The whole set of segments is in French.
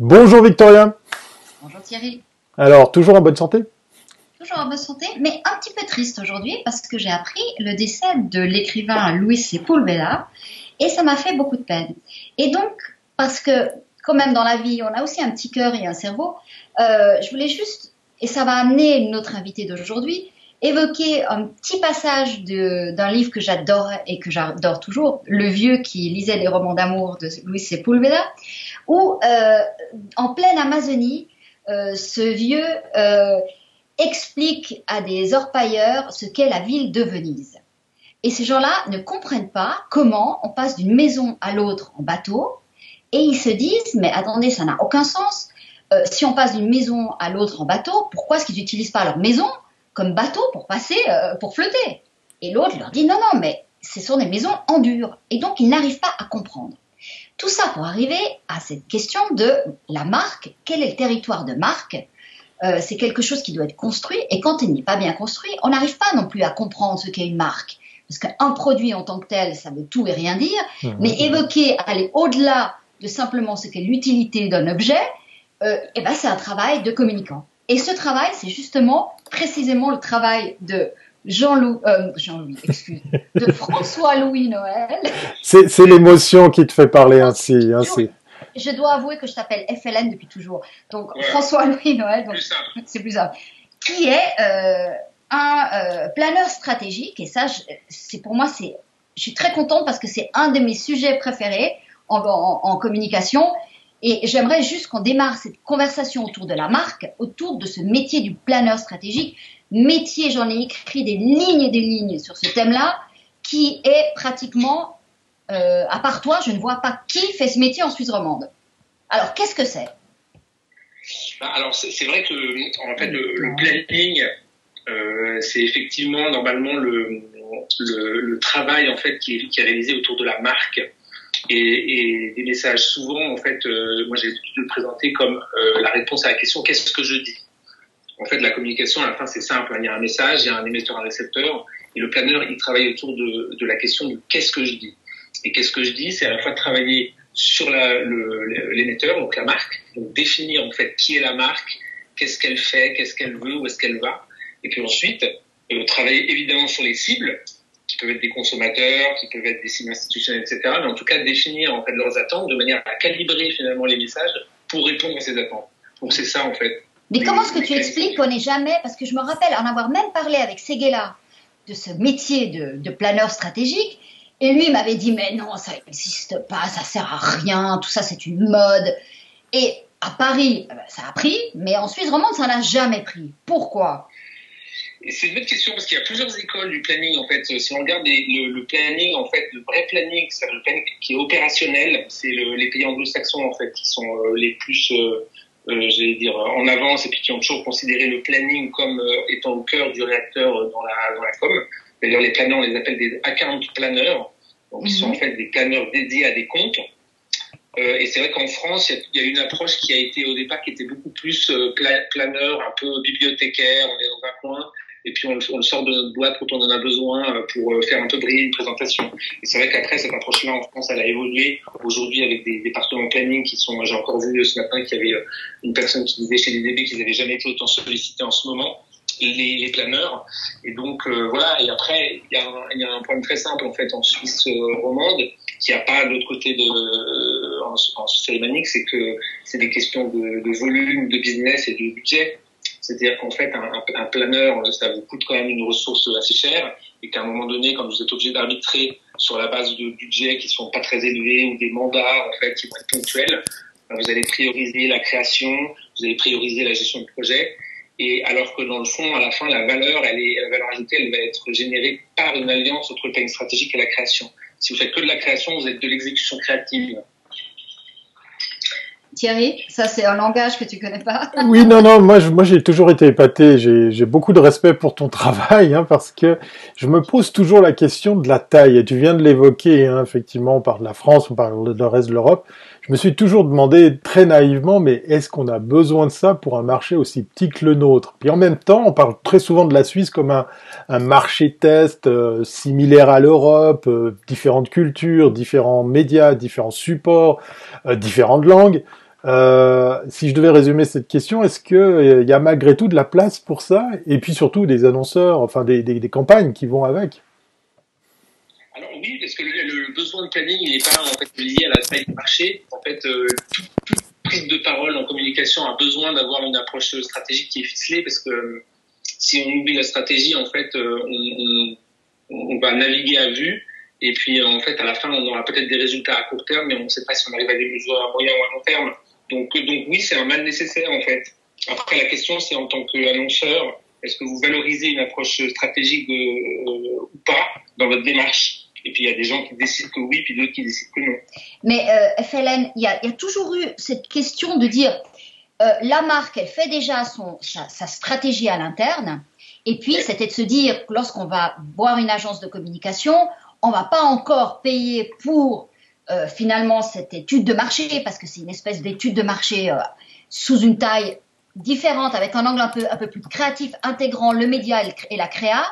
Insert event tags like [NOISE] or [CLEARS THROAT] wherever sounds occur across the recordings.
Bonjour Victoria. Bonjour Thierry. Alors, toujours en bonne santé? Toujours en bonne santé, mais un petit peu triste aujourd'hui parce que j'ai appris le décès de l'écrivain Luis Sepulveda et ça m'a fait beaucoup de peine. Et donc, parce que quand même dans la vie, on a aussi un petit cœur et un cerveau, euh, je voulais juste, et ça va amener notre invité d'aujourd'hui, évoquer un petit passage d'un livre que j'adore et que j'adore toujours, Le vieux qui lisait les romans d'amour de Luis Sepulveda, où euh, en pleine Amazonie, euh, ce vieux euh, explique à des orpailleurs ce qu'est la ville de Venise. Et ces gens-là ne comprennent pas comment on passe d'une maison à l'autre en bateau, et ils se disent, mais attendez, ça n'a aucun sens. si on passe d'une maison à l'autre en bateau, pourquoi est-ce qu'ils n'utilisent pas leur maison comme bateau pour passer, pour flotter? Et l'autre leur dit, non, non, mais ce sont des maisons en dur. Et donc, ils n'arrivent pas à comprendre. Tout ça pour arriver à cette question de la marque, quel est le territoire de marque? Euh, C'est quelque chose qui doit être construit et quand il n'est pas bien construit, on n'arrive pas non plus à comprendre ce qu'est une marque. Parce qu'un produit en tant que tel, ça veut tout et rien dire, mmh. mais évoquer, aller au-delà de simplement ce qu'est l'utilité d'un objet, euh, eh ben c'est un travail de communicant. Et ce travail, c'est justement précisément le travail de Jean-Louis, euh, Jean-Louis, excuse, de [LAUGHS] François-Louis Noël. C'est l'émotion qui te fait parler ainsi, ainsi. Je dois avouer que je t'appelle FLN depuis toujours. Donc François-Louis Noël, [LAUGHS] c'est plus simple. Qui est euh, un euh, planeur stratégique et ça, c'est pour moi, c'est, je suis très contente parce que c'est un de mes sujets préférés en, en communication. Et j'aimerais juste qu'on démarre cette conversation autour de la marque, autour de ce métier du planeur stratégique, métier, j'en ai écrit des lignes et des lignes sur ce thème-là, qui est pratiquement, euh, à part toi, je ne vois pas qui fait ce métier en Suisse romande. Alors, qu'est-ce que c'est? Bah, Alors, c'est vrai que en fait, le, planning, euh, c'est effectivement normalement le, le, travail en fait qui est, qui est, réalisé autour de la marque et, et des messages. Souvent, en fait, euh, moi j'ai l'habitude de le présenter comme la réponse à la question qu'est-ce que je dis? En fait, la communication, à la fin, c'est simple. Il y a un message, il y a un émetteur, un récepteur. Et le planeur, il travaille autour de, de la question de qu'est-ce que je dis. Et qu'est-ce que je dis, c'est à la fois travailler sur l'émetteur, donc la marque, donc définir en fait qui est la marque, qu'est-ce qu'elle fait, qu'est-ce qu'elle veut, où est-ce qu'elle va. Et puis ensuite, euh, travailler évidemment sur les cibles, qui peuvent être des consommateurs, qui peuvent être des cibles institutionnelles, etc. Mais en tout cas, définir en fait leurs attentes de manière à calibrer finalement les messages pour répondre à ces attentes. Donc c'est ça en fait mais comment est-ce que tu expliques qu'on n'est jamais, parce que je me rappelle en avoir même parlé avec Seguela de ce métier de, planeur stratégique, et lui m'avait dit mais non, ça n'existe pas, ça sert à rien, tout ça c'est une mode. Et à Paris, eh ben, ça a pris, mais en Suisse romande, ça n'a jamais pris. Pourquoi? C'est une bonne question parce qu'il y a plusieurs écoles du planning en fait. Si on regarde le, planning en fait, le vrai planning, c'est le planning qui est opérationnel, c'est les pays anglo-saxons en fait qui sont euh, les plus euh, euh, j'allais dire, en avance et puis qui ont toujours considéré le planning comme euh, étant au cœur du réacteur euh, dans la, dans la com. D'ailleurs, les planeurs, on les appelle des account planners, donc qui sont en mhm. fait des planeurs dédiés à des comptes. Euh, et c'est vrai qu'en France, il y, a une approche qui a été au départ qui était beaucoup plus planeur, un peu bibliothécaire, on est dans un coin, et puis on, on, le sort de notre boîte quand on en a besoin euh, pour euh, faire un peu briller une présentation. Et c'est vrai qu'après, cette approche-là, en France, elle a évolué aujourd'hui avec des départements planning qui sont, j'ai encore vu ce matin qu'il y avait euh, une personne qui disait chez les DB qu'ils n'avaient jamais été autant sollicités en ce moment. Les, les, planeurs. Et donc voilà. Et après, il y, y a un point très simple en fait en Suisse romande qui a pas de l'autre côté de en, en Suisse alémanique, c'est que c'est des questions de, de, volume, de business et de budget. C'est-à-dire qu'en fait, un, un, planeur, ça vous coûte quand même une ressource assez chère et qu'à un moment donné, quand vous êtes obligé d'arbitrer sur la base de budgets qui sont pas très élevés ou des mandats en fait qui vont être ponctuels, ben, vous allez prioriser la création, vous allez prioriser la gestion du projet. Et alors que dans le fond, à la fin, la valeur, elle est, la valeur ajoutée, elle va être générée par une alliance entre le planning stratégique et la création. Si vous faites que de la création, vous êtes de l'exécution créative. Thierry, ça c'est un langage que tu connais pas. [LAUGHS] oui, non, non, moi, moi j'ai toujours été épaté. J'ai beaucoup de respect pour ton [LAUGHS] travail hein, parce que je me pose toujours la question de la taille. Et tu viens de l'évoquer, hein, effectivement, on parle de la France, on parle de reste de l'Europe. Je me suis toujours demandé très naïvement, mais est-ce qu'on a besoin de ça pour un marché aussi petit que le nôtre? Puis en même temps, on parle très souvent de la Suisse comme un, un marché test euh, similaire à l'Europe, euh, différentes cultures, différents médias, différents supports, euh, différentes langues. Euh, si je devais résumer cette question, est-ce qu'il euh, y a malgré tout de la place pour ça? Et puis surtout des annonceurs, enfin des, des, des campagnes qui vont avec Alors oui, parce que le, le besoin de planning n'est pas en fait, lié à la taille du marché. En fait, euh, toute, prise de parole en communication a besoin d'avoir une approche stratégique qui est ficelée parce que si on oublie la stratégie, en fait, on, on, on va naviguer à vue et puis, en fait, à la fin, on aura peut-être des résultats à court terme, mais on ne sait pas si on arrive à des mesures à moyen ou à long terme. Donc, donc oui, c'est un mal nécessaire, en fait. Après, la question, c'est en tant qu'annonceur, est-ce que vous valorisez une approche stratégique de, euh, ou pas dans votre démarche? Et puis, il y a des gens qui décident que oui, puis d'autres qui décident que non. Mais euh, FLN, il y a, y a, toujours eu cette question de dire, euh, la marque, elle fait déjà son, sa, sa stratégie à l'interne. Et puis, c'était de se dire que lorsqu'on va voir une agence de communication, on va pas encore payer pour euh, finalement cette étude de marché parce que c'est une espèce d'étude de marché euh, sous une taille différente avec un angle un peu un peu plus créatif intégrant le média et la créa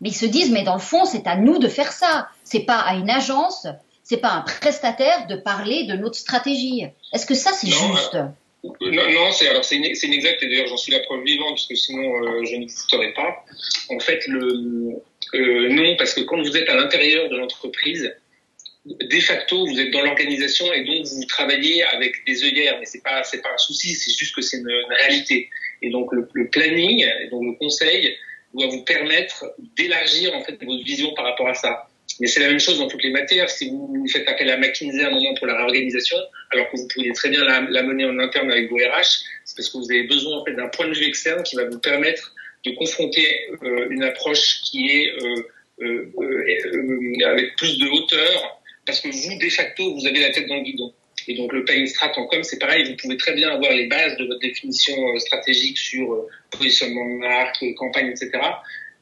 mais ils se disent mais dans le fond c'est à nous de faire ça. C'est pas à une agence c'est pas un prestataire de parler de notre stratégie. Est-ce que ça c'est juste euh, non, non c'est alors c'est inexact et d'ailleurs j'en suis la preuve vivante parce que sinon je ne vous ferai pas. En fait le non, parce que quand vous êtes à l'intérieur de l'entreprise, de facto, vous êtes dans l'organisation et donc vous travaillez avec des œillères, mais c'est pas c'est pas un souci, c'est juste que c'est une, réalité. Et donc le, le, planning, et donc le conseil, doit vous permettre d'élargir en fait votre vision par rapport à ça. Mais c'est la même chose dans toutes les matières. Si vous faites appel à McKinsey à un moment pour la réorganisation, alors que vous pourriez très bien la, la mener en interne avec vos RH, c'est parce que vous avez besoin en fait d'un point de vue externe qui va vous permettre de confronter euh, une approche qui est euh, euh, avec plus de hauteur, parce que vous, de facto, vous avez la tête dans le guidon. Et donc le planning strat en com, c'est pareil, vous pouvez très bien avoir les bases de votre définition stratégique sur positionnement de marque, campagne, etc.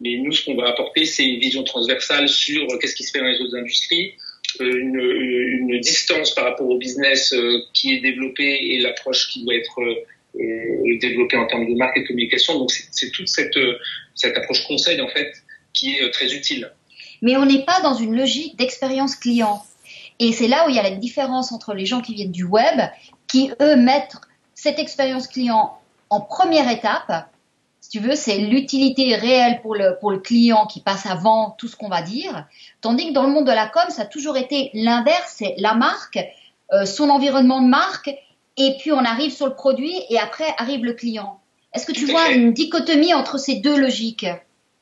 Mais nous, ce qu'on va apporter, c'est une vision transversale sur qu'est-ce qui se fait dans les autres industries, une, distance par rapport au business qui est développé et l'approche qui doit être euh, développer en termes de marque et de communication. Donc c'est toute cette, euh, cette approche conseil en fait qui est euh, très utile. Mais on n'est pas dans une logique d'expérience client. Et c'est là où il y a la différence entre les gens qui viennent du web, qui eux mettent cette expérience client en première étape. Si tu veux, c'est l'utilité réelle pour le, pour le client qui passe avant tout ce qu'on va dire. Tandis que dans le monde de la com, ça a toujours été l'inverse, c'est la marque, euh, son environnement de marque et puis on arrive sur le produit et après arrive le client. Est-ce que tu vois une dichotomie entre ces deux logiques?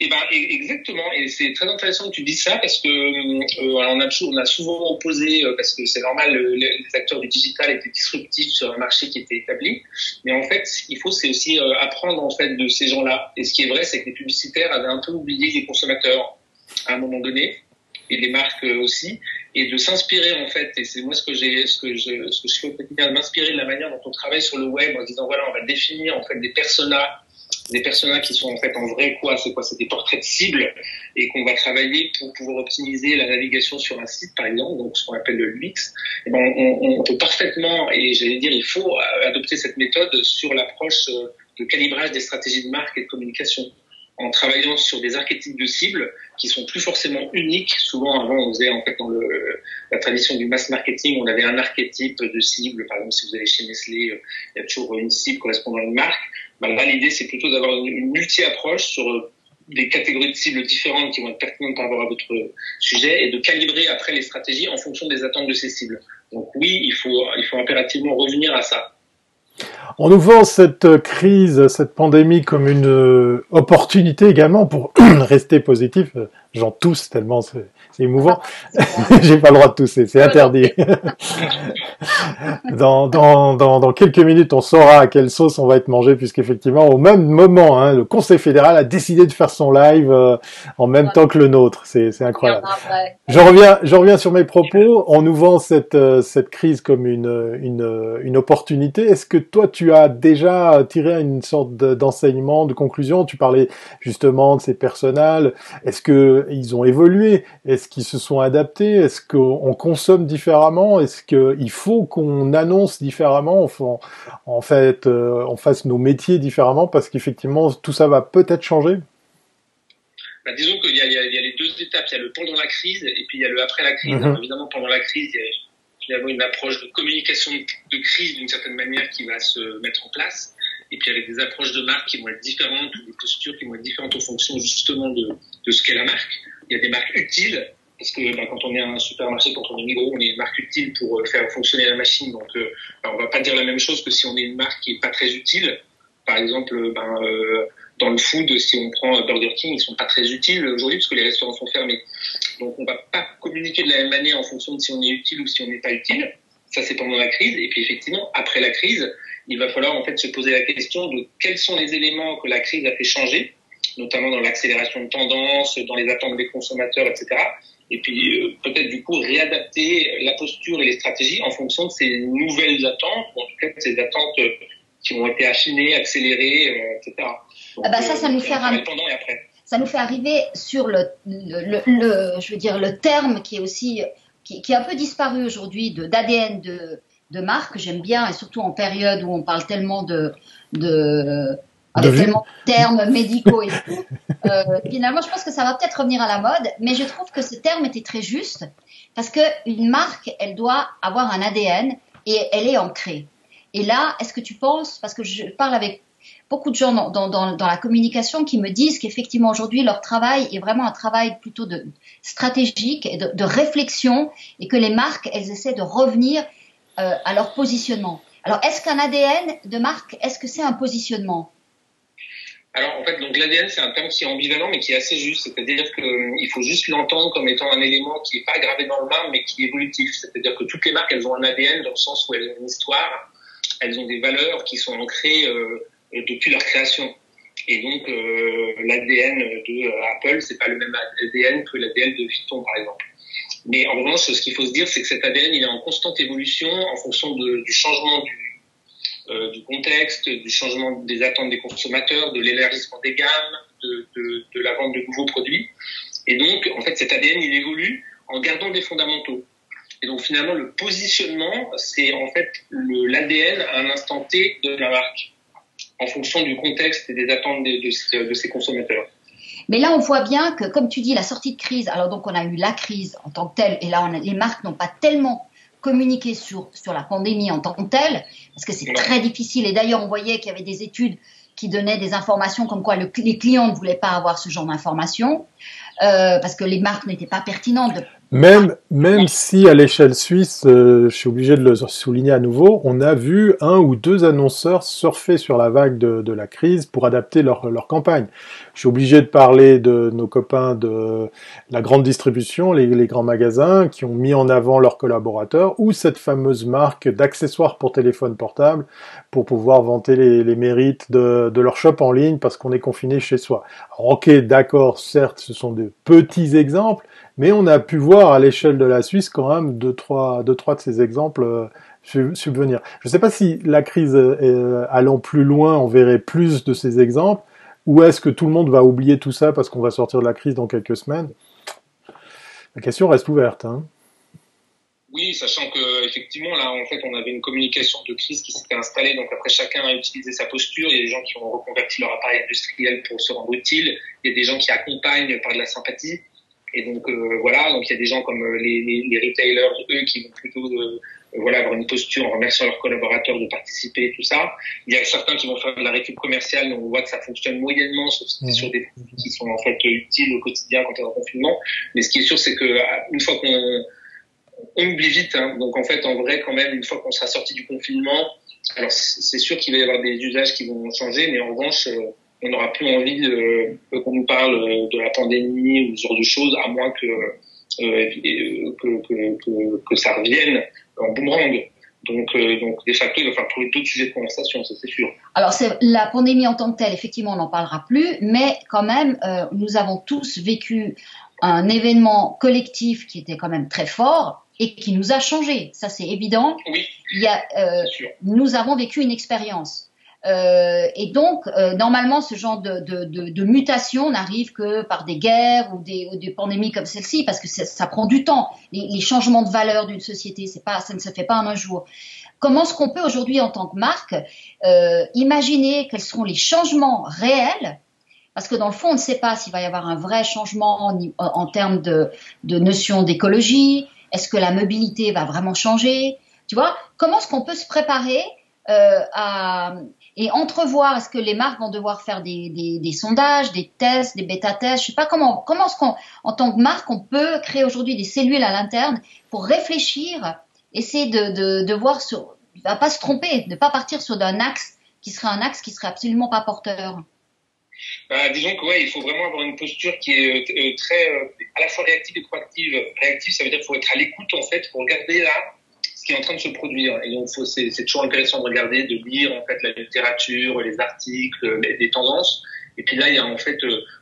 Eh ben, exactement, et c'est très intéressant que tu dises ça parce que euh, on, a on a souvent opposé, euh, parce que c'est normal, le, les acteurs du digital étaient disruptifs sur un marché qui était établi, mais en fait, ce qu'il faut, c'est aussi euh, apprendre en fait de ces gens-là. Et ce qui est vrai, c'est que les publicitaires avaient un peu oublié les consommateurs à un moment donné, et les marques aussi, et de s'inspirer en fait. Et c'est moi ce que j'ai, ce que je, ce que je fais au quotidien, de m'inspirer de la manière dont on travaille sur le web en disant voilà, on va définir en fait des personas, des personas qui sont en fait en vrai quoi, c'est quoi, c'est des portraits de cibles et qu'on va travailler pour pouvoir optimiser la navigation sur un site par exemple, donc ce qu'on appelle le UX. Et ben on, on peut parfaitement et j'allais dire il faut adopter cette méthode sur l'approche de calibrage des stratégies de marque et de communication en travaillant sur des archétypes de cibles qui sont plus forcément uniques. Souvent, avant, on faisait en fait dans le, la tradition du mass marketing, on avait un archétype de cible. Par exemple, si vous allez chez Nestlé, euh, il y a toujours une cible correspondant à une marque. Ben là, l'idée, c'est plutôt d'avoir une, une multi-approche sur euh, des catégories de cibles différentes qui vont être pertinentes par rapport à votre sujet et de calibrer après les stratégies en fonction des attentes de ces cibles. Donc oui, il faut, il faut impérativement revenir à ça. On nous vend cette crise, cette pandémie comme une euh, opportunité également pour [CLEARS THROAT] rester positif. J'en tousse tellement c'est émouvant. [LAUGHS] J'ai pas le droit de tousser, c'est interdit. dans, dans, dans, dans, quelques minutes, on saura à quelle sauce on va être mangé, puisqu'effectivement, au même moment, hein, le Conseil fédéral a décidé de faire son live euh, en même temps que le nôtre. C'est incroyable. Je reviens, je reviens sur mes propos. On nous vend cette, euh, cette crise comme une, une, une opportunité. Est-ce que toi, tu as déjà tiré une sorte d'enseignement, de, de conclusion? Tu parlais justement de ces personnels. Est-ce que ils ont évolué? Est-ce qu'ils se sont adaptés? Est-ce qu'on consomme différemment? Est-ce qu'il faut qu'on annonce différemment? En fait, euh, on fasse nos métiers différemment parce qu'effectivement, tout ça va peut-être changer? Bah, disons qu'il y, y, y, a les deux étapes. Il y a le pendant la crise et puis il y a le après la crise. Alors, évidemment, pendant la crise, il y a finalement une approche de communication de crise d'une certaine manière qui va se mettre en place, et puis avec des approches de marque qui vont être différentes ou des postures qui vont être différentes en fonction justement de, de ce qu'est la marque. Il y a des marques utiles parce que bah, quand on est un supermarché, quand on est Migros, on est une marque utile pour euh, faire fonctionner la machine. Donc, euh, on va pas dire la même chose que si on est une marque qui est pas très utile. Par exemple, euh, ben, euh, dans le food, si on prend Burger King, ils sont pas très utiles aujourd'hui parce que les restaurants sont fermés. Donc, on va pas communiquer de la même manière en fonction de si on est utile ou si on n'est pas utile. Ça, c'est pendant la crise. Et puis, effectivement, après la crise, il va falloir en fait se poser la question de quels sont les éléments que la crise a fait changer, notamment dans l'accélération de tendance, dans les attentes des consommateurs, etc et puis euh, peut-être du coup réadapter la posture et les stratégies en fonction de ces nouvelles attentes, ou en tout cas de ces attentes euh, qui ont été affinées, accélérées, euh, etc. Donc, ah bah ça, ça nous fait pendant et après. Ça nous fait arriver sur le, le, le, je veux dire, le terme qui est aussi qui, qui est un peu disparu aujourd'hui de d'ADN de, de marque. J'aime bien et surtout en période où on parle tellement de de avec tellement de termes médicaux et tout. Euh, finalement, je pense que ça va peut-être revenir à la mode, mais je trouve que ce terme était très juste parce que une marque, elle doit avoir un ADN et elle est ancrée. Et là, est-ce que tu penses, parce que je parle avec beaucoup de gens dans, dans, dans, dans la communication qui me disent qu'effectivement aujourd'hui leur travail est vraiment un travail plutôt de stratégique et de, de réflexion et que les marques, elles essaient de revenir euh, à leur positionnement. Alors, est-ce qu'un ADN de marque, est-ce que c'est un positionnement? Alors en fait, donc l'ADN c'est un terme qui est ambivalent mais qui est assez juste, c'est-à-dire qu'il euh, faut juste l'entendre comme étant un élément qui n'est pas gravé dans le marbre mais qui est évolutif, c'est-à-dire que toutes les marques elles ont un ADN dans le sens où elles ont une histoire, elles ont des valeurs qui sont ancrées euh, depuis leur création. Et donc euh, l'ADN de euh, Apple c'est pas le même ADN que l'ADN de Vuitton par exemple. Mais en revanche, ce qu'il faut se dire, c'est que cet ADN il est en constante évolution en fonction du changement du euh, du contexte, du changement des attentes des consommateurs, de l'élargissement des gammes, de, la vente de nouveaux produits. Et donc, en fait, cet ADN, il évolue en gardant des fondamentaux. Et donc, finalement, le positionnement, c'est en fait l'ADN à un instant T de la marque, en fonction du contexte et des attentes de, de, ses consommateurs. Mais là, on voit bien que, comme tu dis, la sortie de crise, alors donc on a eu la crise en tant que telle, et là, les marques n'ont pas tellement communiquer sur, sur la pandémie en tant que telle, parce que c'est très difficile. Et d'ailleurs, on voyait qu'il y avait des études qui donnaient des informations comme quoi le, les clients ne voulaient pas avoir ce genre d'informations, euh, parce que les marques n'étaient pas pertinentes. De... Même, même si à l'échelle suisse, euh, je suis obligé de le souligner à nouveau, on a vu un ou deux annonceurs surfer sur la vague de, de la crise pour adapter leur, leur campagne. Je suis obligé de parler de nos copains de la grande distribution, les, les grands magasins, qui ont mis en avant leurs collaborateurs, ou cette fameuse marque d'accessoires pour téléphone portable pour pouvoir vanter les, les mérites de, de, leur shop en ligne parce qu'on est confiné chez soi. Alors, ok, d'accord, certes, ce sont de petits exemples, mais on a pu voir à l'échelle de la Suisse quand même deux, trois, deux, trois de ces exemples euh, subvenir. Je ne sais pas si la crise euh, allant plus loin, on verrait plus de ces exemples, ou est-ce que tout le monde va oublier tout ça parce qu'on va sortir de la crise dans quelques semaines? La question reste ouverte. Hein. Oui, sachant que effectivement là, en fait, on avait une communication de crise qui s'était installée. Donc après, chacun a utilisé sa posture. Il y a des gens qui ont reconverti leur appareil industriel pour se rendre utile. Il y a des gens qui accompagnent par de la sympathie. Et donc euh, voilà, donc il y a des gens comme euh, les, les, les retailers, eux, qui vont plutôt euh, voilà avoir une posture en remerciant leurs collaborateurs de participer, tout ça. Il y a certains qui vont faire de la récup commerciale, donc on voit que ça fonctionne moyennement sur, mmh. sur des produits qui sont en fait utiles au quotidien quand on est en confinement. Mais ce qui est sûr, c'est que une fois qu'on on oublie vite, hein, donc en fait, en vrai, quand même, une fois qu'on sera sorti du confinement, alors c'est sûr qu'il va y avoir des usages qui vont changer, mais en revanche, on n'aura plus envie de, qu'on nous parle de la pandémie ou ce genre de choses, à moins que, euh, que, que, que, que, ça revienne en boomerang. Donc, euh, donc, de facto, il va falloir trouver d'autres sujets de conversation, ça c'est sûr. Alors, la pandémie en tant que telle, effectivement, on n'en parlera plus, mais quand même, euh, nous avons tous vécu un événement collectif qui était quand même très fort et qui nous a changé. Ça, c'est évident. Oui. Il y a, euh, nous avons vécu une expérience. Euh, et donc, euh, normalement, ce genre de, de, de, de, mutation n'arrive que par des guerres ou des, ou des pandémies comme celle-ci, parce que ça prend du temps. Les, les changements de valeur d'une société, c'est pas, ça ne se fait pas en un jour. Comment est-ce qu'on peut aujourd'hui, en tant que marque, euh, imaginer quels seront les changements réels? Parce que dans le fond, on ne sait pas s'il va y avoir un vrai changement en, en termes de, de notion d'écologie, Est-ce que la mobilité va vraiment changer? Tu vois, comment est-ce qu'on peut se préparer euh, à, et entrevoir Est-ce que les marques vont devoir faire des, des, des sondages, des tests, des bêta-tests Je sais pas comment, comment est-ce qu'on, en tant que marque, on peut créer aujourd'hui des cellules à l'interne pour réfléchir, essayer de, de, de voir sur, va pas se tromper, de pas partir sur un axe qui serait un axe qui serait absolument pas porteur? Bah, disons que ouais, il faut vraiment avoir une posture qui est euh, très euh, à la fois réactive et proactive. Réactive, ça veut dire qu'il faut être à l'écoute en fait pour regarder là qui est en train de se produire. Et donc c'est, toujours intéressant de regarder, de lire en fait la littérature, les articles, les, les tendances. Et puis là, il y a en fait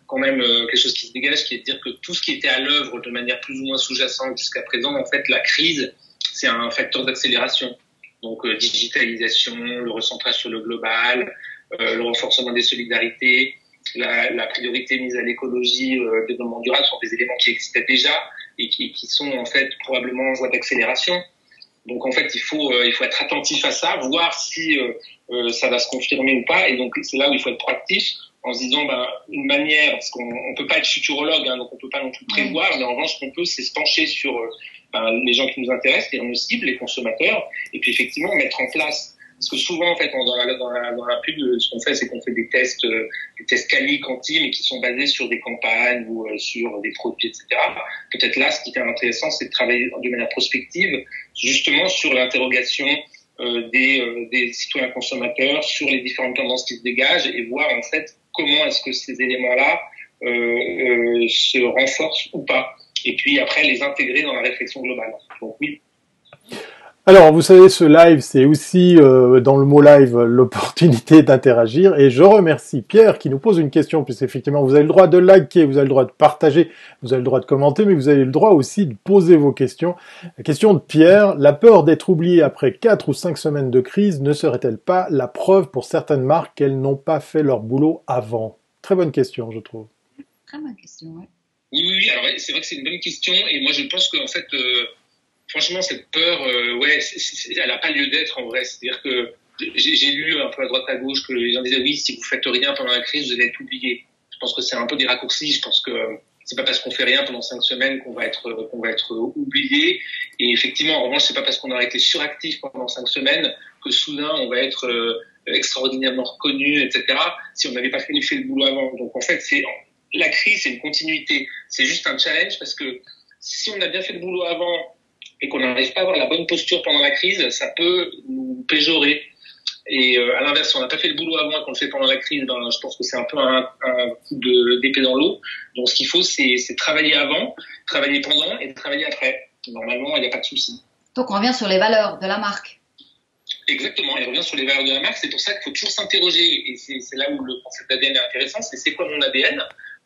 quand même quelque chose qui se dégage, qui est de dire que tout ce qui était à l'œuvre de manière plus ou moins sous-jacente jusqu'à présent, en fait, la crise, c'est un facteur d'accélération. Donc digitalisation, le recentrage sur le global, euh, le renforcement des solidarités, la, la priorité mise à l'écologie, euh, développement durable sont des éléments qui existaient déjà et qui, qui sont en fait probablement en voie d'accélération. Donc en fait, il faut euh, il faut être attentif à ça, voir si euh, euh, ça va se confirmer ou pas. Et donc c'est là où il faut être proactif en se disant ben, une manière, parce qu'on on peut pas être futurologue, hein, donc on peut pas non plus prévoir, mais en revanche ce qu'on peut, c'est se pencher sur ben, les gens qui nous intéressent, les nos cibles, les consommateurs, et puis effectivement mettre en place parce que souvent, en fait, dans la, dans la, dans la pub, ce qu'on fait, c'est qu'on fait des tests, euh, des tests quali, quanti, mais qui sont basés sur des campagnes ou euh, sur des produits, etc. Peut-être là, ce qui est intéressant, c'est de travailler de manière prospective, justement sur l'interrogation euh, des, euh, des citoyens consommateurs, sur les différentes tendances qui se dégagent et voir en fait comment est-ce que ces éléments-là euh, se renforcent ou pas. Et puis après, les intégrer dans la réflexion globale. Donc oui, alors, vous savez, ce live, c'est aussi, euh, dans le mot live, [LAUGHS] l'opportunité d'interagir. Et je remercie Pierre qui nous pose une question, puisque effectivement, vous avez le droit de liker, vous avez le droit de partager, vous avez le droit de commenter, mais vous avez le droit aussi de poser vos questions. La question de Pierre, la peur d'être oublié après quatre ou cinq semaines de crise ne serait-elle pas la preuve pour certaines marques qu'elles n'ont pas fait leur boulot avant? Très bonne question, je trouve. Très bonne question, oui. Oui, oui, alors c'est vrai que c'est une bonne question, et moi je pense qu'en fait... Euh franchement, cette peur, euh, ouais, elle n'a pas lieu d'être en vrai. C'est-à-dire que j'ai lu un peu à droite à gauche que les gens disaient oui, si vous faites rien pendant la crise, vous allez être oublié. Je pense que c'est un peu des raccourcis. Je pense que c'est pas parce qu'on fait rien pendant cinq semaines qu'on va être qu'on va être oublié. Et effectivement, en revanche, c'est pas parce qu'on aura été suractif pendant cinq semaines que soudain on va être euh, extraordinairement reconnu, etc. Si on n'avait pas fait le boulot avant. Donc en fait, c'est la crise, c'est une continuité. C'est juste un challenge parce que si on a bien fait le boulot avant et qu'on n'arrive pas à avoir la bonne posture pendant la crise, ça peut nous péjorer. Et euh, à l'inverse, si on n'a pas fait le boulot avant et qu'on le fait pendant la crise, ben, je pense que c'est un peu un, un coup d'épée dans l'eau. Donc ce qu'il faut, c'est travailler avant, travailler pendant et travailler après. Normalement, il n'y a pas de souci. Donc on revient sur les valeurs de la marque. Exactement, il revient sur les valeurs de la marque. C'est pour ça qu'il faut toujours s'interroger. Et c'est là où le concept d'ADN est intéressant. C'est c'est quoi mon ADN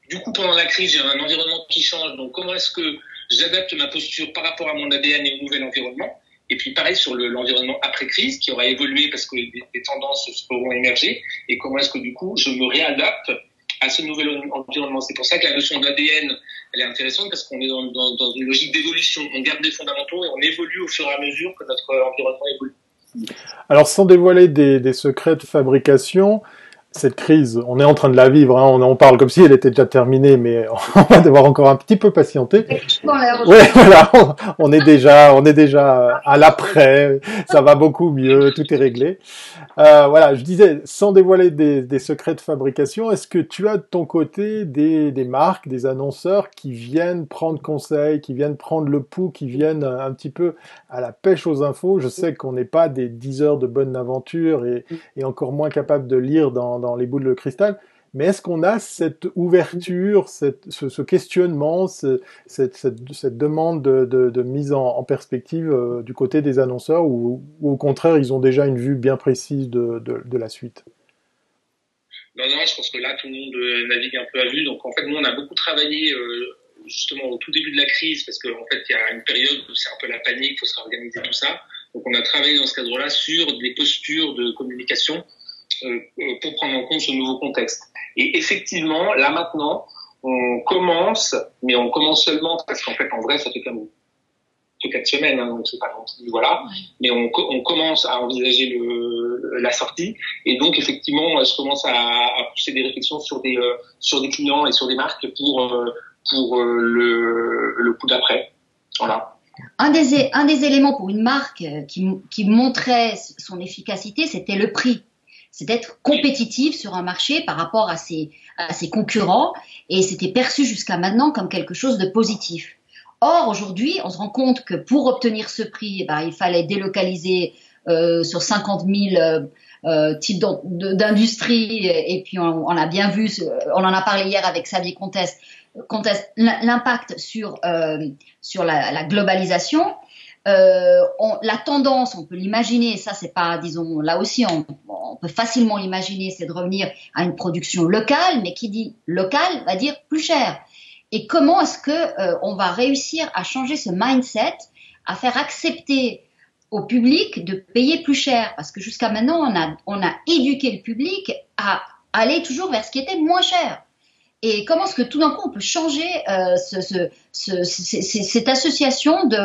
Du coup, pendant la crise, j'ai un environnement qui change. Donc comment est-ce que j'adapte ma posture par rapport à mon ADN et au nouvel environnement. Et puis pareil sur l'environnement après-crise qui aura évolué parce que des, tendances seront émergées. Et comment est-ce que du coup je me réadapte à ce nouvel environnement. C'est pour ça que la notion d'ADN, elle est intéressante parce qu'on est dans, une logique d'évolution. On garde des fondamentaux et on évolue au fur et à mesure que notre environnement évolue. Alors sans dévoiler des, des secrets de fabrication, cette crise, on est en train de la vivre, hein, on en parle comme si elle était déjà terminée, mais [LAUGHS] on va devoir encore un petit peu patienter. Ouais, [LAUGHS] voilà, on, est déjà, on est déjà à l'après, ça va beaucoup mieux, tout est réglé. Euh, voilà, je disais, sans dévoiler des, des secrets de fabrication, est-ce que tu as de ton côté des, des, marques, des annonceurs qui viennent prendre conseil, qui viennent prendre le pouls, qui viennent un petit peu à la pêche aux infos? Je sais qu'on n'est pas des 10 heures de bonne aventure et, et encore moins capable de lire dans, dans les boules de cristal, mais est-ce qu'on a cette ouverture, ce, questionnement, ce, cette, demande de, mise en, perspective euh, du côté des annonceurs ou, au contraire, ils ont déjà une vue bien précise de, la suite? Non, non, je pense que là, tout le monde euh, navigue un peu à vue. Donc, en fait, nous, on a beaucoup travaillé euh, justement au tout début de la crise parce qu'en en fait, il y a une période où c'est un peu la panique, il faut se réorganiser tout ça. Donc, on a travaillé dans ce cadre-là sur des postures de communication pour prendre en compte ce nouveau contexte. Et effectivement, là maintenant, on commence, mais on commence seulement parce qu'en fait, en vrai, ça fait comme quatre semaines, hein, donc c'est pas plus, voilà. Mais on, on, commence à envisager le, la sortie, et donc effectivement, je commence à, à pousser des réflexions sur des euh, sur des clients et sur des marques pour euh, pour euh, le, le coup d'après. Voilà. Un des, un des éléments pour une marque qui, qui montrait son efficacité, c'était le prix. C'est d'être compétitif sur un marché par rapport à ses, à ses concurrents et c'était perçu jusqu'à maintenant comme quelque chose de positif. Or, aujourd'hui, on se rend compte que pour obtenir ce prix, ben, il fallait délocaliser euh, sur 50 000 euh, euh, types d'industries. Et puis, on, on, a bien vu, on en a parlé hier avec Xavier Comtesse, l'impact sur, euh, sur la, la, globalisation. Euh, on, la tendance, on peut l'imaginer, ça c'est pas, disons, là aussi on, peut facilement l'imaginer, c'est de revenir à une production locale, mais qui dit local va dire plus cher. Et comment est-ce que euh, on va réussir à changer ce mindset, à faire accepter au public de payer plus cher? Parce que jusqu'à maintenant, on a, on a éduqué le public à aller toujours vers ce qui était moins cher. Et comment est-ce que tout d'un coup on peut changer euh, ce, ce, ce, cette association de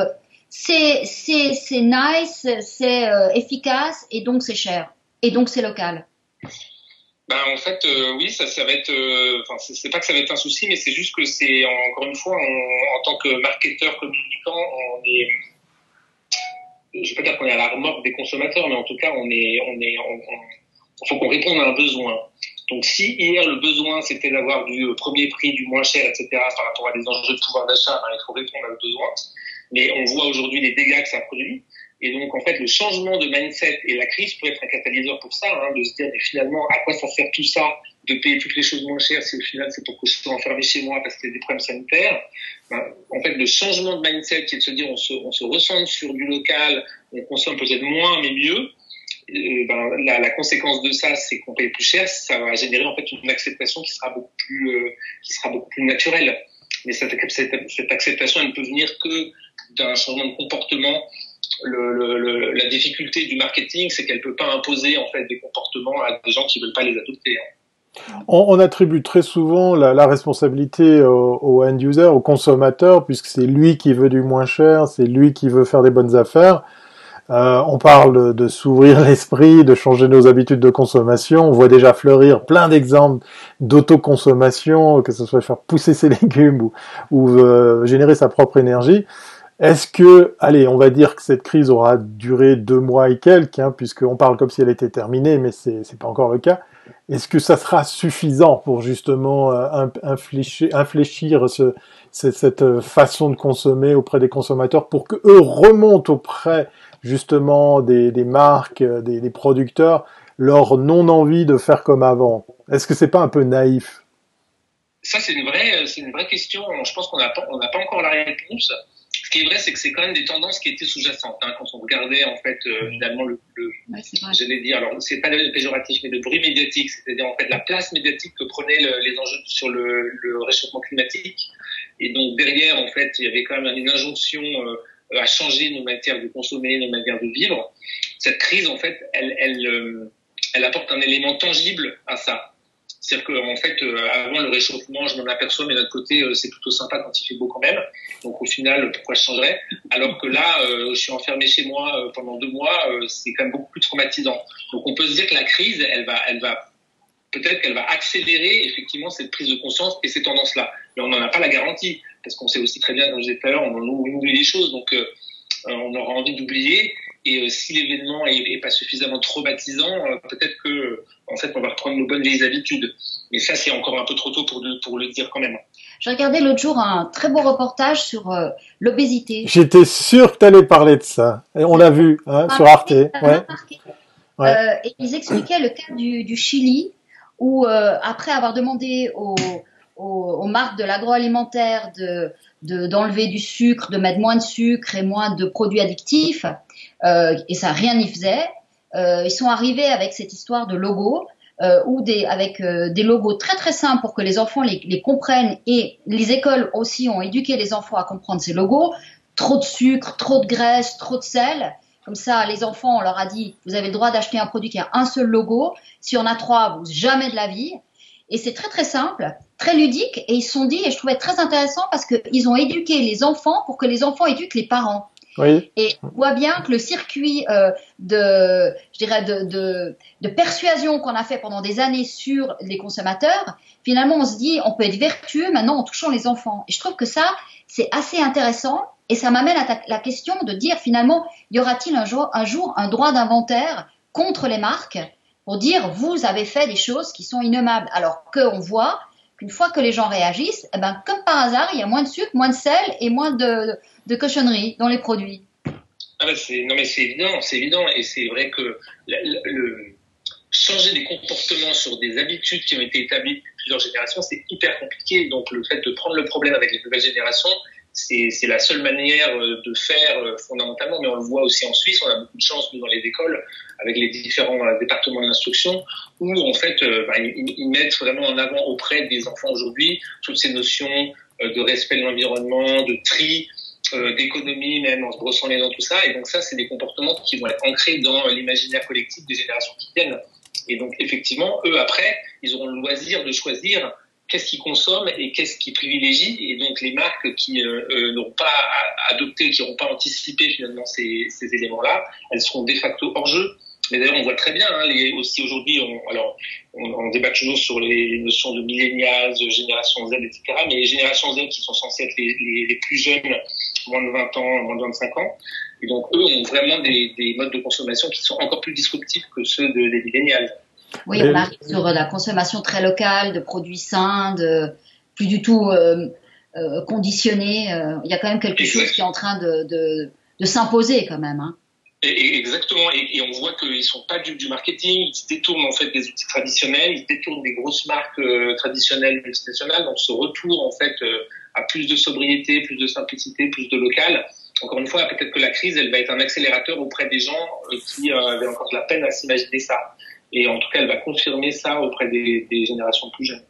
c'est nice, c'est euh, efficace et donc c'est cher et donc c'est local. Ben, en fait, euh, oui, ça, ça. Euh, c'est pas que ça va être un souci, mais c'est juste que c'est encore une fois, en tant que marketeur communicant, on est. Je vais pas dire qu'on est à la remorque des consommateurs, mais en tout cas, on est, on est, faut qu'on réponde à un besoin. Donc, si hier le besoin c'était d'avoir du premier prix, du moins cher, etc., par rapport à des enjeux de pouvoir d'achat, ben, il faut répondre à ce besoin. Mais on voit aujourd'hui les dégâts que ça produit. Et donc, en fait, le changement de mindset et la crise peut être un catalyseur pour ça, hein, de se dire, mais finalement, à quoi ça sert tout ça de payer toutes les choses moins chères si au final c'est pour que je sois enfermé chez moi parce qu'il y a des problèmes sanitaires? Ben, en fait, le changement de mindset qui est de se dire on se, on se ressent sur du local, on consomme peut-être moins mais mieux, ben, la, la, conséquence de ça, c'est qu'on paye plus cher, ça va générer en fait une acceptation qui sera beaucoup plus, euh, qui sera beaucoup plus naturelle. Mais cette, cette, cette acceptation, elle ne peut venir que d'un changement de comportement la difficulté du marketing, c'est qu'elle peut pas imposer en fait des comportements à des gens qui veulent pas les adopter. Hein. On, attribue très souvent la, responsabilité au, au, end user, au consommateur, puisque c'est lui qui veut du moins cher, c'est lui qui veut faire des bonnes affaires. Euh, on parle de, s'ouvrir l'esprit, de changer nos habitudes de consommation. On voit déjà fleurir plein d'exemples d'autoconsommation, que ce soit faire pousser ses [LAUGHS] légumes ou, ou euh, générer sa propre énergie. Est-ce que, allez, on va dire que cette crise aura duré deux mois et quelques, hein, puisqu'on parle comme si elle était terminée, mais c'est n'est pas encore le cas. Est-ce que ça sera suffisant pour justement euh, infléchir, infléchir ce, cette façon de consommer auprès des consommateurs pour que eux remontent auprès justement des, marques, des, des, producteurs, leur non envie de faire comme avant? Est-ce que c'est pas un peu naïf? Ça c'est une vraie, question. Je pense qu'on n'a pas, encore la réponse qui est vrai, c'est que c'est quand même des tendances qui étaient sous-jacentes. Hein, quand on regardait en fait euh, finalement le, le j'allais dire, alors c'est pas le péjoratif, mais le bruit médiatique, c'est-à-dire en fait la place médiatique que prenaient les enjeux sur le, le, réchauffement climatique. Et donc derrière, en fait, il y avait quand même une injonction euh, à changer nos matières de consommer, nos manières de vivre. Cette crise, en fait, elle, elle, euh, elle apporte un élément tangible à ça. C'est-à-dire qu'en fait, euh, avant le réchauffement, je m'en aperçois, mais d'un côté, euh, c'est plutôt sympa quand il fait beau quand même. Donc au final, pourquoi je changerais? Alors que là, euh, je suis enfermé chez moi pendant deux mois, c'est quand même beaucoup plus traumatisant. Donc on peut se dire que la crise, elle va, elle va peut-être qu'elle va accélérer effectivement cette prise de conscience et ces tendances-là. Mais on n'en a pas la garantie, parce qu'on sait aussi très bien, comme je disais tout à l'heure, on, on oublie les choses, donc on aura envie d'oublier. Et si l'événement est, pas suffisamment traumatisant, peut-être que en fait, on va reprendre nos bonnes vieilles habitudes. Mais ça, c'est encore un peu trop tôt pour, pour le dire quand même. J'ai regardé l'autre jour un très beau reportage sur euh, l'obésité. J'étais sûr que tu allais parler de ça. Et on l'a vu hein, sur Arte. Ouais. Euh, et ils expliquaient le cas du, du Chili, où euh, après avoir demandé aux, aux, aux marques de l'agroalimentaire de d'enlever du sucre, de mettre moins de sucre et moins de produits addictifs, euh, et ça rien n'y faisait. Euh, ils sont arrivés avec cette histoire de logo euh, ou des, avec euh, des logos très très simples pour que les enfants les, les, comprennent et les écoles aussi ont éduqué les enfants à comprendre ces logos. Trop de sucre, trop de graisse, trop de sel. Comme ça, les enfants, on leur a dit, vous avez le droit d'acheter un produit qui a un seul logo. Si on a trois, vous jamais de la vie. Et c'est très très simple, très ludique. Et ils se sont dit, et je trouvais très intéressant parce qu'ils ont éduqué les enfants pour que les enfants éduquent les parents. Oui. Et on voit bien que le circuit euh, de, je dirais, de, de, de persuasion qu'on a fait pendant des années sur les consommateurs, finalement, on se dit, on peut être vertueux maintenant en touchant les enfants. Et je trouve que ça, c'est assez intéressant. Et ça m'amène à la question de dire finalement, y aura-t-il un jour, un jour un droit d'inventaire contre les marques pour dire vous avez fait des choses qui sont innommables, alors qu'on voit qu'une fois que les gens réagissent, eh ben, comme par hasard, il y a moins de sucre, moins de sel et moins de, de cochonneries dans les produits. Ah ben, non mais c'est évident, c'est évident et c'est vrai que changer des comportements sur des habitudes qui ont été établies depuis plusieurs générations, c'est hyper compliqué. Donc le fait de prendre le problème avec les nouvelles générations, c'est la seule manière euh, de faire euh, fondamentalement, mais on le voit aussi en Suisse, on a beaucoup de chance nous dans les écoles avec les différents euh, départements d'instruction où en fait bah, ils, mettent vraiment en avant auprès des enfants aujourd'hui toutes ces notions de respect de l'environnement, de tri, d'économie même en se brossant les dents, tout ça. Et donc ça, c'est des comportements qui vont être ancrés dans l'imaginaire collectif des générations qui viennent. Et donc effectivement, eux après, ils auront le loisir de choisir qu'est-ce qu'ils consomment et qu'est-ce qu'ils privilégient. Et donc les marques qui euh, euh, n'auront pas adopté, qui n'auront pas anticipé finalement ces, ces éléments-là, elles seront de facto hors jeu. Mais d'ailleurs, on voit très bien, hein, les, aussi aujourd'hui, on, alors on, on, débat toujours sur les notions de millennials, de génération Z, etc. Mais les générations Z qui sont censées être les, les, les, plus jeunes, moins de 20 ans, moins de 25 ans, et donc eux ont vraiment des, des modes de consommation qui sont encore plus disruptifs que ceux de, des millennials. Oui, on arrive sur la consommation très locale de produits sains, de plus du tout euh, euh, conditionnés. Euh, il y a quand même quelque chose qui est en train de, de, de s'imposer quand même. Hein. Et, exactement, et, et, on voit qu'ils sont pas du, du marketing, ils se détournent en fait des outils traditionnels, ils détournent des grosses marques euh, traditionnelles multinationales, donc ce retour en fait euh, à plus de sobriété, plus de simplicité, plus de local. Encore une fois, peut-être que la crise, elle va être un accélérateur auprès des gens qui avaient encore de la peine à s'imaginer ça. Et en tout cas, elle va confirmer ça auprès des, des générations plus jeunes.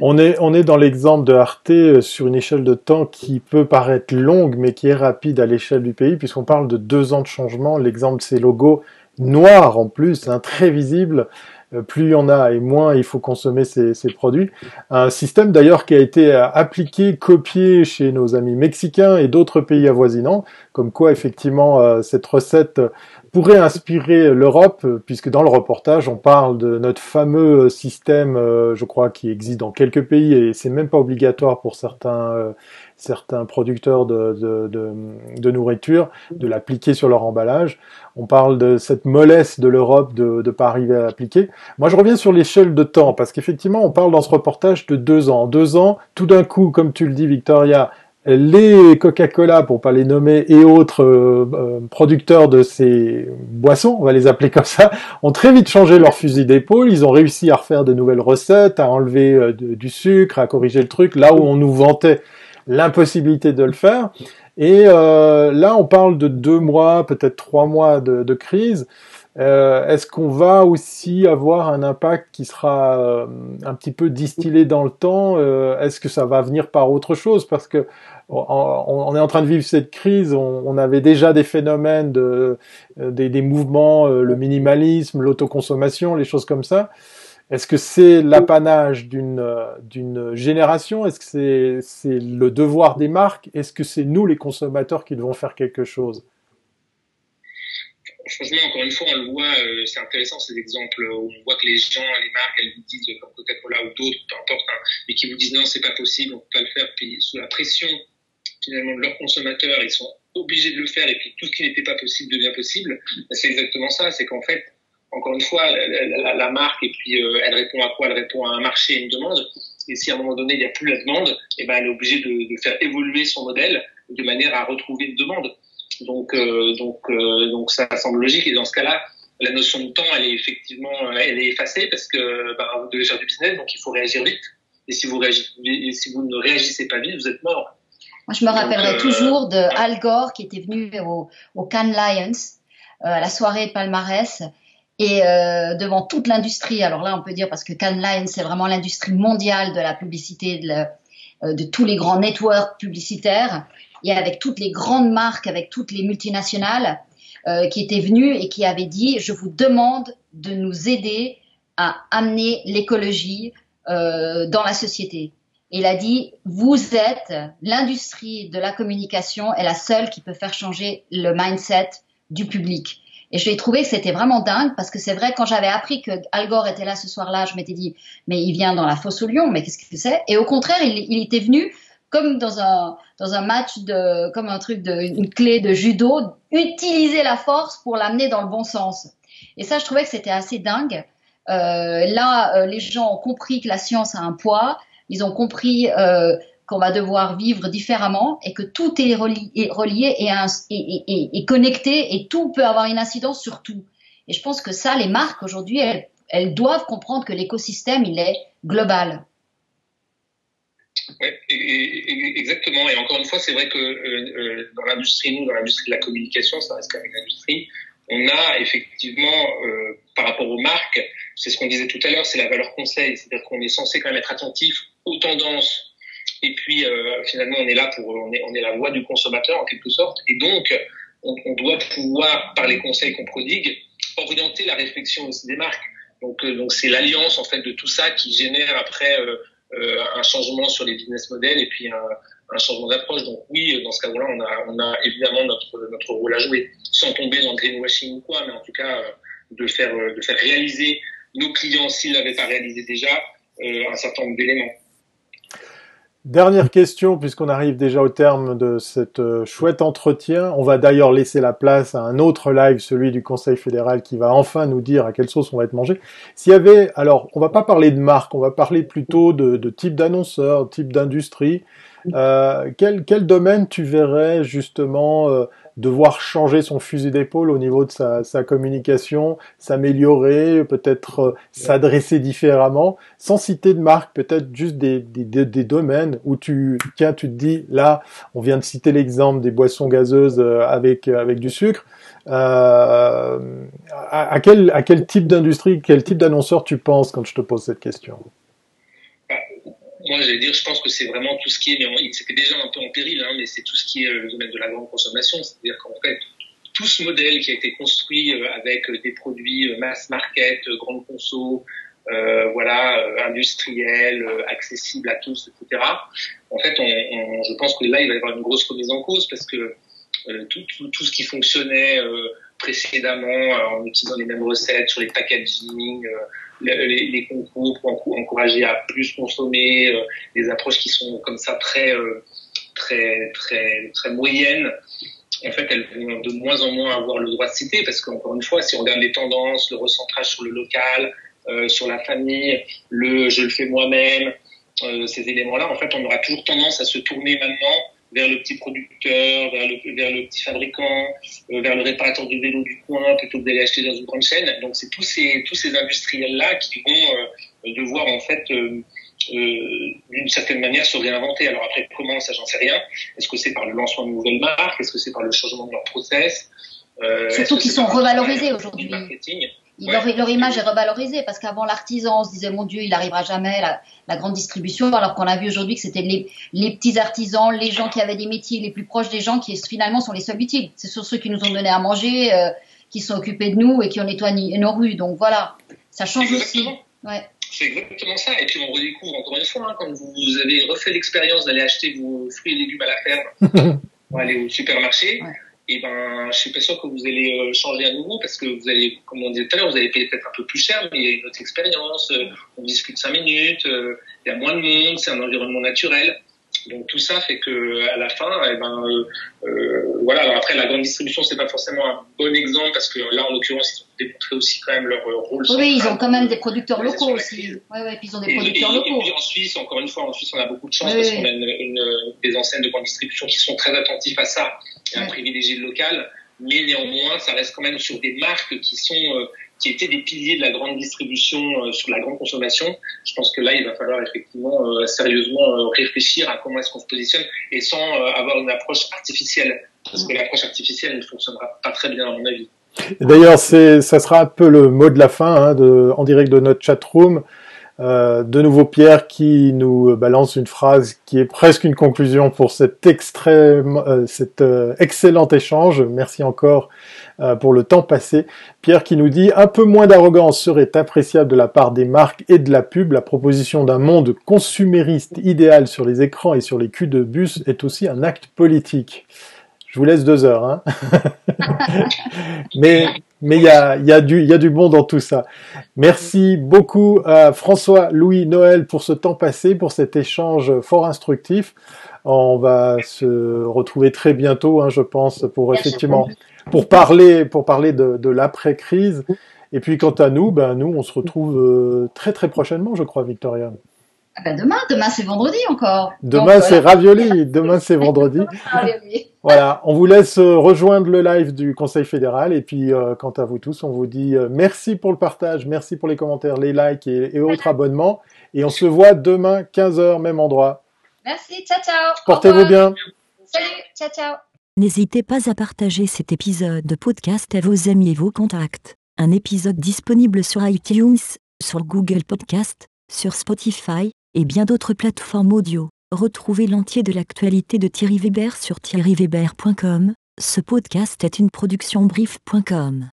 On est, on est dans l'exemple de Arte euh, sur une échelle de temps qui peut paraître longue, mais qui est rapide à l'échelle du pays, puisqu'on parle de deux ans de changement. L'exemple de ces logos noirs en plus, hein, très visibles. Euh, plus il y en a et moins il faut consommer ces, ces produits. Un système d'ailleurs qui a été euh, appliqué, copié chez nos amis mexicains et d'autres pays avoisinants, comme quoi effectivement cette recette pourrait inspirer l'Europe, puisque dans le reportage, on parle de notre fameux système, euh, je crois, qui existe dans quelques pays, et c'est même pas obligatoire pour certains, euh, certains producteurs de, de, de, de nourriture de l'appliquer sur leur emballage. On parle de cette mollesse de l'Europe de ne pas arriver à l'appliquer. Moi, je reviens sur l'échelle de temps, parce qu'effectivement, on parle dans ce reportage de deux ans. Deux ans, tout d'un coup, comme tu le dis, Victoria, les Coca-Cola, pour pas les nommer, et autres euh, euh, producteurs de ces boissons, on va les appeler comme ça, ont très vite changé leur fusil d'épaule. Ils ont réussi à refaire de nouvelles recettes, à enlever euh, du sucre, à corriger le truc, là où on nous vantait l'impossibilité de le faire. Et là, on parle de deux mois, peut-être trois mois de, de crise. Est-ce qu'on va aussi avoir un impact qui sera un petit peu distillé dans le temps Est-ce que ça va venir par autre chose? Parce que on, est en train de vivre cette crise. On, avait déjà des phénomènes de euh, des, mouvements, euh, le minimalisme, l'autoconsommation, les choses comme ça. Est-ce que c'est l'apanage d'une euh, génération? Est-ce que c'est le devoir des marques? Est-ce que c'est nous les consommateurs qui devons faire quelque chose? Franchement, encore une fois, on le voit, c'est intéressant ces exemples où on voit que les gens, les marques, elles vous disent comme Coca-Cola ou d'autres, peu importe, hein, mais qui vous disent non, c'est pas possible, on peut pas le faire. Puis sous la pression finalement de leurs consommateurs, ils sont obligés de le faire et puis tout ce qui n'était pas possible devient possible. C'est exactement ça, c'est qu'en fait, encore une fois, la, marque et puis euh, elle répond à quoi? Elle répond à un marché et une demande. Et si à un moment donné il n'y a plus la demande, et eh ben elle est obligée de, de, faire évoluer son modèle de manière à retrouver une demande. Donc euh, donc euh, donc ça semble logique et dans ce cas-là, la notion de temps elle est effectivement elle est effacée parce que ben, vous devez faire du business donc il faut réagir vite. Et si vous réagissez, si vous ne réagissez pas vite, vous êtes mort. Moi, je me rappellerai euh, toujours de Al Gore qui était venu au, au Cannes Lions euh, à la soirée de palmarès et euh, devant toute l'industrie. Alors là, on peut dire parce que Cannes Lions, c'est vraiment l'industrie mondiale de la publicité, de, euh, de, tous les grands networks publicitaires et avec toutes les grandes marques, avec toutes les multinationales euh, qui étaient venues et qui avaient dit je vous demande de nous aider à amener l'écologie euh, dans la société. Il a dit, vous êtes, l'industrie de la communication est la seule qui peut faire changer le mindset du public. Et je l'ai trouvé que c'était vraiment dingue parce que c'est vrai, quand j'avais appris que Al Gore était là ce soir-là, je m'étais dit, mais il vient dans la fosse au lion, mais qu'est-ce que c'est? Et au contraire, il, il, était venu comme dans un dans un match de comme un truc de une clé de judo, utiliser la force pour l'amener dans le bon sens. Et ça, je trouvais que c'était assez dingue. Euh, là, euh, les gens ont compris que la science a un poids. Ils ont compris euh, qu'on va devoir vivre différemment et que tout est relié, et, et, connecté et tout peut avoir une incidence sur tout. Et je pense que ça, les marques aujourd'hui, elles, elles doivent comprendre que l'écosystème, il est global. Oui, exactement. Et encore une fois, c'est vrai que euh, euh, dans l'industrie, nous, dans l'industrie de la communication, ça reste quand même une on a effectivement, euh, par rapport aux marques, c'est ce qu'on disait tout à l'heure, c'est la valeur conseil. C'est-à-dire qu'on est censé quand même être attentif aux tendances. Et puis, euh, finalement, on est là pour, on est, on est la voix du consommateur en quelque sorte. Et donc, on, on doit pouvoir, par les conseils qu'on prodigue, orienter la réflexion aussi des marques. Donc, euh, donc c'est l'alliance en fait de tout ça qui génère après euh, euh, un changement sur les business models et puis un, changement d'approche. Donc oui, dans ce cas-là, on a, on a évidemment notre, notre rôle à jouer, sans tomber dans le greenwashing ou quoi, mais en tout cas de faire, de faire réaliser nos clients, s'ils l'avaient pas réalisé déjà, un certain nombre d'éléments. Dernière question, puisqu'on arrive déjà au terme de cet euh, chouette entretien. On va d'ailleurs laisser la place à un autre live, celui du Conseil fédéral, qui va enfin nous dire à quelle sauce on va être mangé. S'il y avait, alors, on va pas parler de marque, on va parler plutôt de, de type d'annonceur, type d'industrie. Euh, quel, quel domaine tu verrais justement euh, devoir changer son fusil d'épaule au niveau de sa, sa communication, s'améliorer, peut-être euh, s'adresser différemment, sans citer de marque, peut-être juste des, des, des, domaines où tu, tiens, tu te dis, là, on vient de citer l'exemple des boissons gazeuses euh, avec, euh, avec du sucre. Euh, à, à, quel, à quel type d'industrie, quel type d'annonceur tu penses quand je te pose cette question? Moi, j'allais dire, je pense que c'est vraiment tout ce qui est, mais c'était déjà un peu en péril, hein, mais c'est tout ce qui est euh, le domaine de la grande consommation. C'est-à-dire qu'en fait, tout ce modèle qui a été construit euh, avec des produits euh, mass market, grande conso, euh, voilà, industriel, accessible à tous, etc. En fait, je pense que là, il va y avoir une grosse remise en cause parce que tout, ce qui fonctionnait précédemment en utilisant les mêmes recettes sur les packaging, les, les, concours pour encourager à plus consommer, euh, des approches qui sont comme ça très euh, très très très moyennes. En fait, elles vont de moins en moins avoir le droit de citer parce qu'encore une fois, si on regarde les tendances, le recentrage sur le local, euh, sur la famille, le je le fais moi-même, euh, ces éléments-là, en fait, on aura toujours tendance à se tourner maintenant vers le petit producteur, vers le, vers le petit fabricant, euh, vers le réparateur du vélo du coin, plutôt que d'aller acheter dans une grande chaîne. Donc c'est tous ces tous ces industriels là qui vont euh, devoir en fait euh, euh, d'une certaine manière se réinventer. Alors après comment ça j'en sais rien. Est-ce que c'est par le lancement de nouvelles marques? Est-ce que c'est par le changement de leur process? Surtout qu'ils sont revalorisés aujourd'hui. Leur, image est revalorisée parce qu'avant l'artisan, on se disait mon Dieu, il n'arrivera jamais la, la grande distribution, alors qu'on a vu aujourd'hui que c'était les, les, petits artisans, les gens qui avaient des métiers les plus proches des gens qui finalement sont les seuls utiles. C'est sur ceux qui nous ont donné à manger, euh, qui sont occupés de nous et qui ont nettoyé nos rues. Donc voilà, ça change aussi. Ouais. C'est exactement ça. Et puis on redécouvre encore une fois, hein, quand vous avez refait l'expérience d'aller acheter vos fruits et légumes à la ferme, [LAUGHS] pour aller au supermarché. Ouais et ben je suis pas sûr que vous allez euh, changer à nouveau parce que vous allez, comme on disait tout à l'heure, vous allez payer peut-être un peu plus cher, mais il y a une autre expérience, euh, on discute cinq minutes, euh, il y a moins de monde, c'est un environnement naturel. Donc tout ça fait que à la fin, eh ben euh, voilà. Alors après, la grande distribution c'est pas forcément un bon exemple parce que là, en l'occurrence, ils ont démontré aussi quand même leur rôle. Oui, oui ils ont quand même des producteurs locaux aussi. Oui, oui, puis ils ont des producteurs locaux. Et puis en Suisse, encore une fois, en Suisse, on a beaucoup de chance parce qu'on a une, une, des enseignes de grande distribution qui sont très attentifs à ça et à privilégier le local. Mais néanmoins, ça reste quand même sur des marques qui sont euh, qui étaient des piliers de la grande distribution euh, sur la grande consommation. Je pense que là, il va falloir effectivement euh, sérieusement réfléchir à comment est-ce qu'on se positionne et sans avoir une approche artificielle, parce que l'approche artificielle ne fonctionnera pas très bien à mon avis. D'ailleurs, c'est, ça sera un peu le mot de la fin hein, de, en direct de notre chat room. Euh, de nouveau Pierre qui nous balance une phrase qui est presque une conclusion pour cet extrême, euh, cet euh, excellent échange. Merci encore euh, pour le temps passé. Pierre qui nous dit un peu moins d'arrogance serait appréciable de la part des marques et de la pub. La proposition d'un monde consumériste idéal sur les écrans et sur les culs de bus est aussi un acte politique. Je vous laisse deux heures, hein. [LAUGHS] mais mais il y a, y, a y a du bon dans tout ça. Merci beaucoup à François, Louis, Noël pour ce temps passé, pour cet échange fort instructif. On va se retrouver très bientôt, hein, je pense, pour effectivement pour parler pour parler de, de l'après crise. Et puis quant à nous, ben nous on se retrouve euh, très très prochainement, je crois, Victoria. Ah ben demain, demain c'est vendredi encore. Demain c'est ravioli, demain c'est vendredi. [LAUGHS] voilà, on vous laisse euh, rejoindre le live du Conseil fédéral et puis euh, quant à vous tous, on vous dit euh, merci pour le partage, merci pour les commentaires, les likes et, et autres abonnements et on se voit demain 15h même endroit. Merci, ciao ciao. Portez-vous bien. Salut, ciao ciao. N'hésitez pas à partager cet épisode de podcast à vos amis et vos contacts. Un épisode disponible sur iTunes, sur Google Podcast, sur Spotify et bien d'autres plateformes audio. Retrouvez l'entier de l'actualité de Thierry Weber sur thierryweber.com. Ce podcast est une production brief.com.